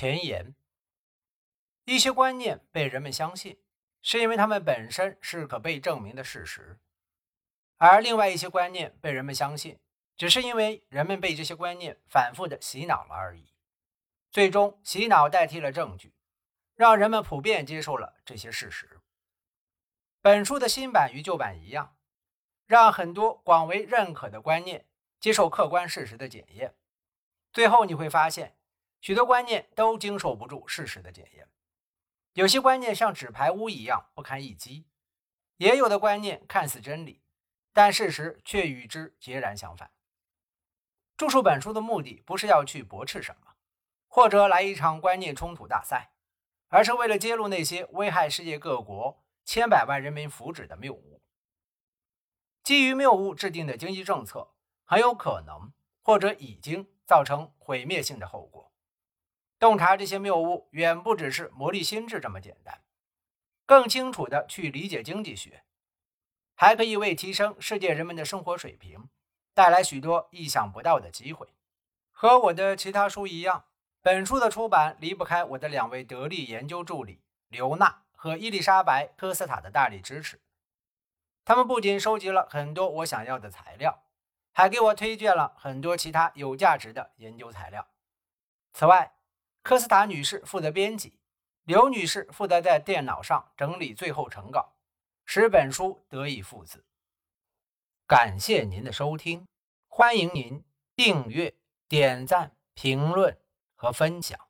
前言：一些观念被人们相信，是因为它们本身是可被证明的事实；而另外一些观念被人们相信，只是因为人们被这些观念反复的洗脑了而已。最终，洗脑代替了证据，让人们普遍接受了这些事实。本书的新版与旧版一样，让很多广为认可的观念接受客观事实的检验。最后你会发现，许多观念都经受不住事实的检验。有些观念像纸牌屋一样不堪一击，也有的观念看似真理，但事实却与之截然相反。著述本书的目的不是要去驳斥什么，或者来一场观念冲突大赛，而是为了揭露那些危害世界各国千百万人民福祉的谬误。基于谬误制定的经济政策，很有可能或者已经。造成毁灭性的后果。洞察这些谬误，远不只是磨砺心智这么简单。更清楚地去理解经济学，还可以为提升世界人们的生活水平带来许多意想不到的机会。和我的其他书一样，本书的出版离不开我的两位得力研究助理刘娜和伊丽莎白·科斯塔的大力支持。他们不仅收集了很多我想要的材料。还给我推荐了很多其他有价值的研究材料。此外，科斯塔女士负责编辑，刘女士负责在电脑上整理最后成稿，使本书得以复制。感谢您的收听，欢迎您订阅、点赞、评论和分享。